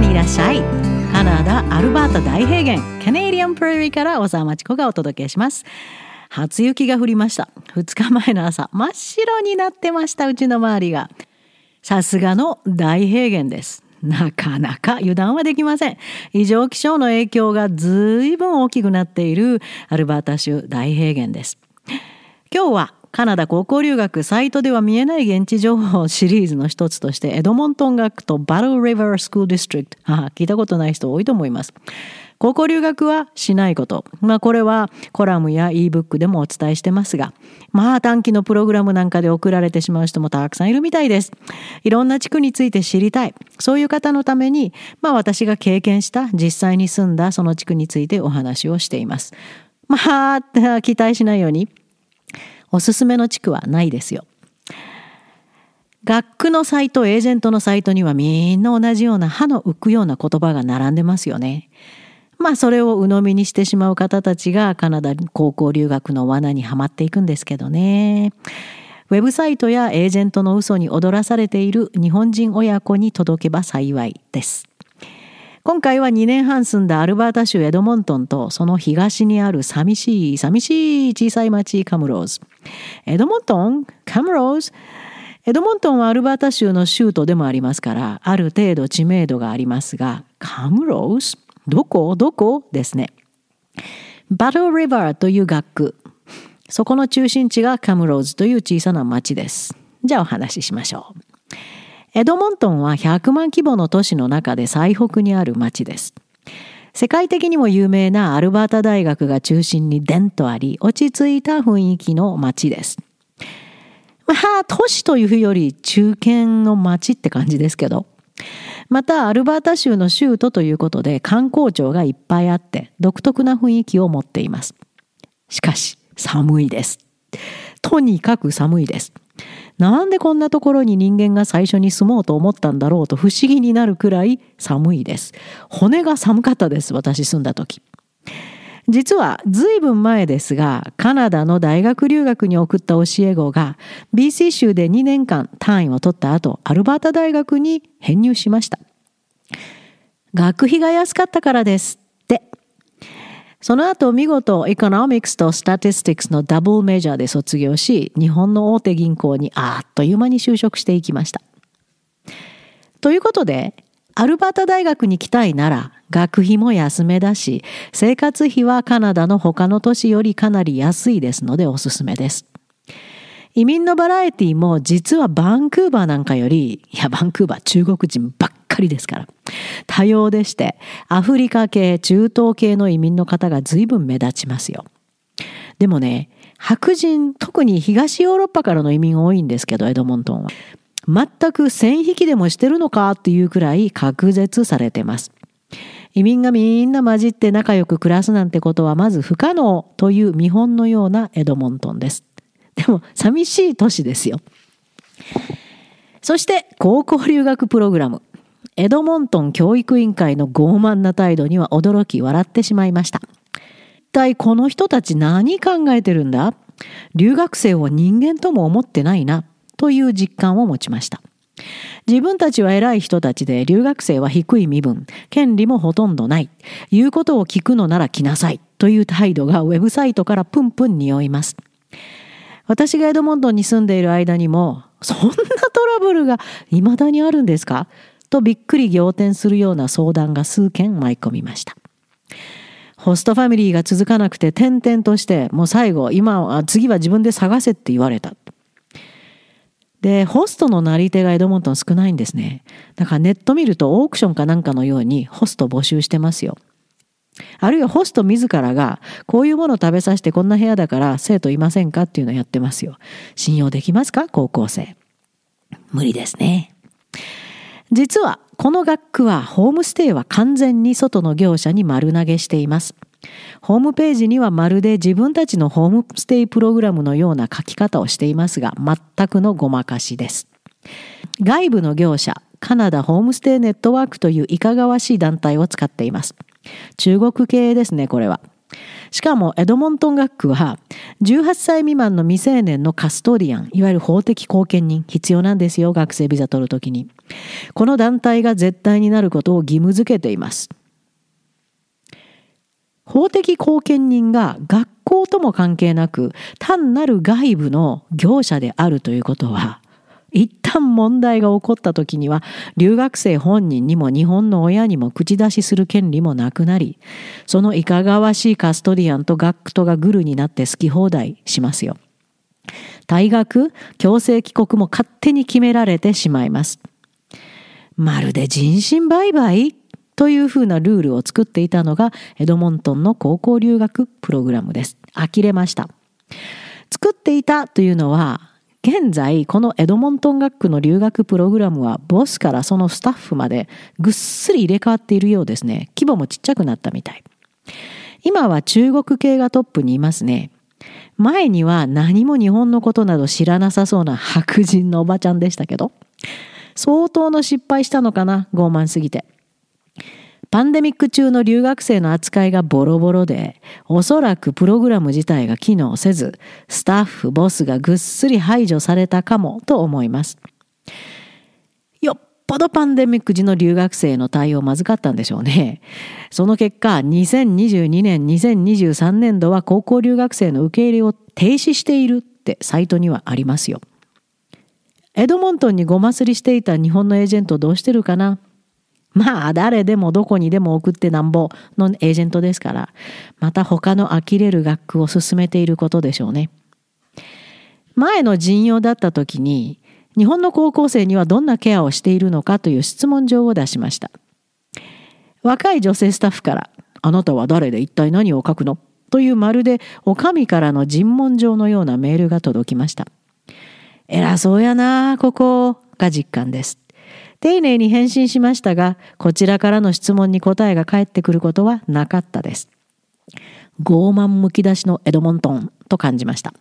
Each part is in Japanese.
にいらっしゃい。カナダアルバータ大平原。カネリアンプレリーから小沢町子がお届けします。初雪が降りました。2日前の朝真っ白になってました。うちの周りが。さすがの大平原です。なかなか油断はできません。異常気象の影響がずいぶん大きくなっているアルバータ州大平原です。今日はカナダ高校留学サイトでは見えない現地情報シリーズの一つとしてエドモントン学とバトルリバースクールディストリクト聞いたことない人多いと思います。高校留学はしないこと。まあこれはコラムや ebook でもお伝えしてますが、まあ短期のプログラムなんかで送られてしまう人もたくさんいるみたいです。いろんな地区について知りたい。そういう方のために、まあ私が経験した実際に住んだその地区についてお話をしています。まあ期待しないように、おすすめの地区はないですよ。学区のサイト、エージェントのサイトにはみんな同じような歯の浮くような言葉が並んでますよね。まあそれを鵜呑みにしてしまう方たちがカナダ高校留学の罠にはまっていくんですけどね。ウェブサイトやエージェントの嘘に踊らされている日本人親子に届けば幸いです。今回は2年半住んだアルバータ州エドモントンとその東にある寂しい寂しい小さい町カムローズ。エドモントンカムローズエドモントンはアルバータ州の州都でもありますからある程度知名度がありますがカムローズ？どこ？どこ？ですね。バトルリバーという学区。そこの中心地がカムローズという小さな町です。じゃあお話ししましょう。エドモントンは100万規模の都市の中で最北にある町です。世界的にも有名なアルバータ大学が中心に伝とあり、落ち着いた雰囲気の町です。まあ、都市というより中堅の町って感じですけど。またアルバータ州の州都ということで観光庁がいっぱいあって独特な雰囲気を持っています。しかし寒いです。とにかく寒いです。なんでこんなところに人間が最初に住もうと思ったんだろうと不思議になるくらい寒いです。骨が寒かったです、私住んだ時。実は随分前ですが、カナダの大学留学に送った教え子が BC 州で2年間単位を取った後、アルバータ大学に編入しました。学費が安かったからです。その後見事 economics と statistics の double major で卒業し、日本の大手銀行にあっという間に就職していきました。ということで、アルバータ大学に来たいなら学費も安めだし、生活費はカナダの他の都市よりかなり安いですのでおすすめです。移民のバラエティも実はバンクーバーなんかより、いやバンクーバー中国人ばっかりですから。多様でして、アフリカ系、中東系の移民の方が随分目立ちますよ。でもね、白人、特に東ヨーロッパからの移民多いんですけど、エドモントンは。全く線引きでもしてるのかっていうくらい隔絶されてます。移民がみんな混じって仲良く暮らすなんてことはまず不可能という見本のようなエドモントンです。でも寂しい都市ですよ。そして高校留学プログラム。エドモントン教育委員会の傲慢な態度には驚き笑ってしまいました。一体この人たち何考えてるんだ？留学生を人間とも思ってないなという実感を持ちました。自分たちは偉い人たちで留学生は低い身分、権利もほとんどない。言うことを聞くのなら来なさい。という態度がウェブサイトからプンプン匂います。私がエドモントンに住んでいる間にも、そんなトラブルが未だにあるんですか？とびっくり仰天するような相談が数件舞い込みました。ホストファミリーが続かなくて転々として、もう最後、今は、次は自分で探せって言われた。で、ホストのなり手がエドモントン少ないんですね。だからネット見るとオークションかなんかのようにホスト募集してますよ。あるいはホスト自らがこういうものを食べさせてこんな部屋だから生徒いませんかっていうのをやってますよ。信用できますか？高校生。無理ですね。実はこの学区はホームステイは完全に外の業者に丸投げしています。ホームページにはまるで自分たちのホームステイプログラムのような書き方をしていますが、全くのごまかしです。外部の業者、カナダホームステイネットワークといういかがわしい団体を使っています。中国系ですね、これは。しかもエドモントン学区は18歳未満の未成年のカストリアン、いわゆる法的後見人必要なんですよ、学生ビザ取るときに。この団体が絶対になることを義務付けています。法的後見人が学校とも関係なく単なる外部の業者であるということは一旦問題が起こった時には留学生本人にも日本の親にも口出しする権利もなくなりそのいかがわしいカストリアンと学区とがグルになって好き放題しますよ。退学強制帰国も勝手に決められてしまいます。まるで人身売買というふうなルールを作っていたのがエドモントンの高校留学プログラムです。呆れました。作っていたというのは現在このエドモントン学区の留学プログラムはボスからそのスタッフまでぐっすり入れ替わっているようですね。規模もちっちゃくなったみたい。今は中国系がトップにいますね。前には何も日本のことなど知らなさそうな白人のおばちゃんでしたけど。相当の失敗したのかな傲慢すぎて。パンデミック中の留学生の扱いがボロボロで、おそらくプログラム自体が機能せず、スタッフ、ボスがぐっすり排除されたかもと思います。よっぽどパンデミック時の留学生の対応まずかったんでしょうね。その結果、2022年、2023年度は高校留学生の受け入れを停止しているってサイトにはありますよ。エドモントンにごますりしていた日本のエージェントどうしてるかな？まあ誰でもどこにでも送ってなんぼのエージェントですからまた他の呆れる学区を進めていることでしょうね。前の陣容だった時に日本の高校生にはどんなケアをしているのかという質問状を出しました。若い女性スタッフから「あなたは誰で一体何を書くの?」というまるでお上からの尋問状のようなメールが届きました。偉そうやなここが実感です。丁寧に返信しましたが、こちらからの質問に答えが返ってくることはなかったです。傲慢むき出しのエドモントンと感じました。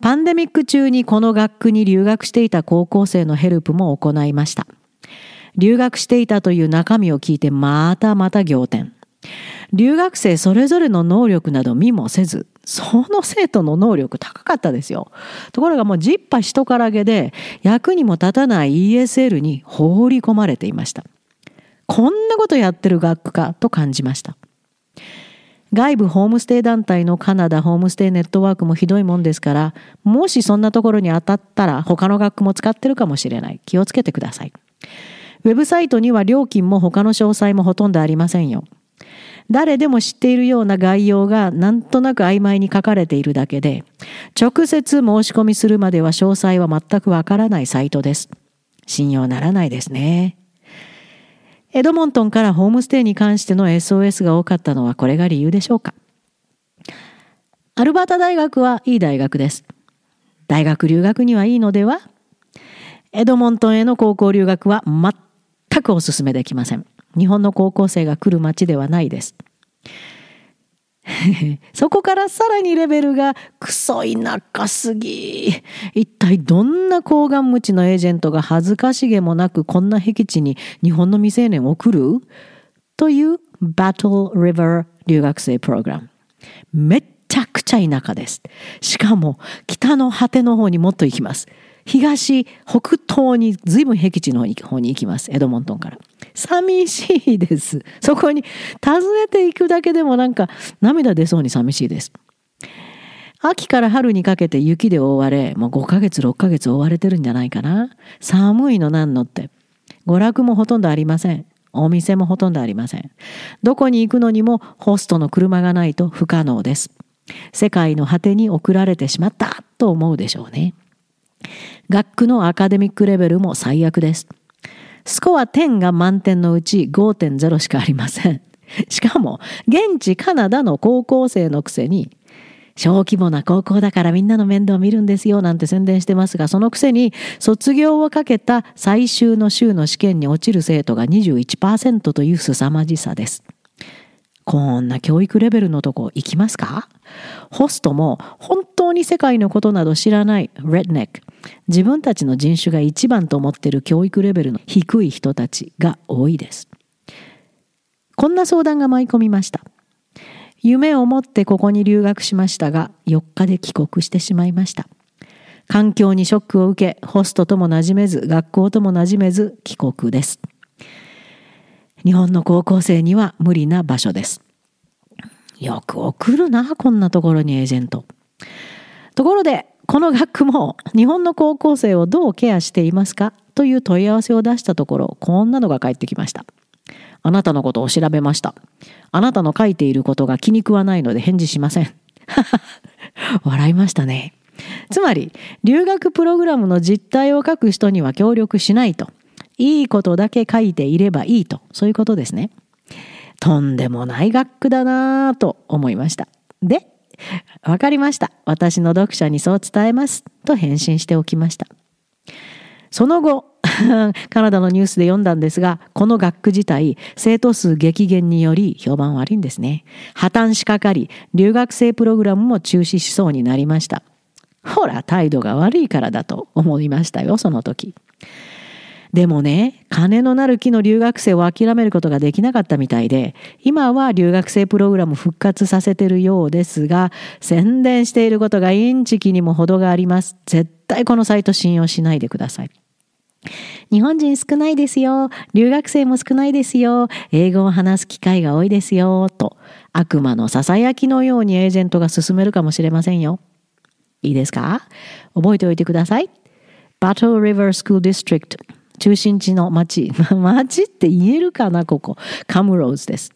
パンデミック中にこの学区に留学していた高校生のヘルプも行いました。留学していたという中身を聞いてまたまた仰天。留学生それぞれの能力など見もせず、その生徒の能力高かったですよ。ところがもうジッパ人からげで役にも立たない ESL に放り込まれていました。こんなことやってる学区かと感じました。外部ホームステイ団体のカナダホームステイネットワークもひどいもんですから、もしそんなところに当たったら他の学区も使ってるかもしれない。気をつけてください。ウェブサイトには料金も他の詳細もほとんどありませんよ。誰でも知っているような概要がなんとなく曖昧に書かれているだけで、直接申し込みするまでは詳細は全くわからないサイトです。信用ならないですね。エドモントンからホームステイに関しての SOS が多かったのはこれが理由でしょうか。アルバータ大学はいい大学です。大学留学にはいいのでは？エドモントンへの高校留学は全くお勧めできません。日本の高校生が来る街ではないです。そこからさらにレベルがクソ田舎すぎ。一体どんな高顔無知のエージェントが恥ずかしげもなくこんな僻地に日本の未成年を送る？という Battle River 留学生プログラム。めっちゃくちゃ田舎です。しかも北の果ての方にもっと行きます。東、北東に随分僻地の方に行きます。エドモントンから。寂しいです。そこに訪ねていくだけでもなんか涙出そうに寂しいです。秋から春にかけて雪で覆われ、もう5ヶ月、6ヶ月覆われてるんじゃないかな。寒いのなんのって。娯楽もほとんどありません。お店もほとんどありません。どこに行くのにもホストの車がないと不可能です。世界の果てに送られてしまったと思うでしょうね。学区のアカデミックレベルも最悪です。スコア10が満点のうち5.0しかありません。しかも、現地カナダの高校生のくせに、小規模な高校だからみんなの面倒を見るんですよなんて宣伝してますが、そのくせに卒業をかけた最終の週の試験に落ちる生徒が21%という凄まじさです。こんな教育レベルのとこ行きますか？ホストも本当に世界のことなど知らないレッドネック。自分たちの人種が一番と思ってる教育レベルの低い人たちが多いです。こんな相談が舞い込みました。夢を持ってここに留学しましたが、4日で帰国してしまいました。環境にショックを受け、ホストとも馴染めず、学校とも馴染めず、帰国です。日本の高校生には無理な場所です。よく送るな、こんなところにエージェント。ところで、この学区も日本の高校生をどうケアしていますかという問い合わせを出したところ、こんなのが返ってきました。あなたのことを調べました。あなたの書いていることが気に食わないので返事しません。笑いましたね。つまり、留学プログラムの実態を書く人には協力しないと。いいことだけ書いていればいいと。そういうことですね。とんでもない学区だなぁと思いました。で、わかりました。私の読者にそう伝えます。と返信しておきました。その後、カナダのニュースで読んだんですが、この学区自体、生徒数激減により評判悪いんですね。破綻しかかり、留学生プログラムも中止しそうになりました。ほら、態度が悪いからだと思いましたよ、その時。でもね、金のなる木の留学生を諦めることができなかったみたいで、今は留学生プログラム復活させてるようですが、宣伝していることがインチキにも程があります。絶対このサイト信用しないでください。日本人少ないですよ。留学生も少ないですよ。英語を話す機会が多いですよ。と、悪魔の囁きのようにエージェントが進めるかもしれませんよ。いいですか？覚えておいてください。Battle River School District 中心地の町。町って言えるかなここ。カムローズです。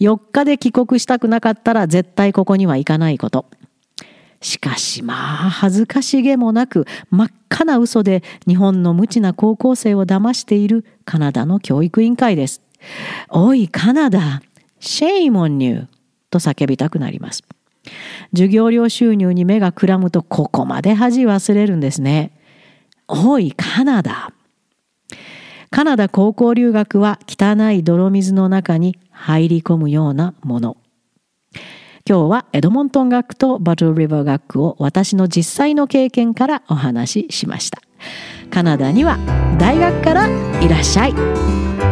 4日で帰国したくなかったら絶対ここには行かないこと。しかしまあ恥ずかしげもなく真っ赤な嘘で日本の無知な高校生を騙しているカナダの教育委員会です。おいカナダ、シェイモンニューと叫びたくなります。授業料収入に目がくらむとここまで恥忘れるんですね。おいカナダ。カナダ高校留学は汚い泥水の中に入り込むようなもの。今日はエドモントン学とバトルリバー学を私の実際の経験からお話ししました。カナダには大学からいらっしゃい。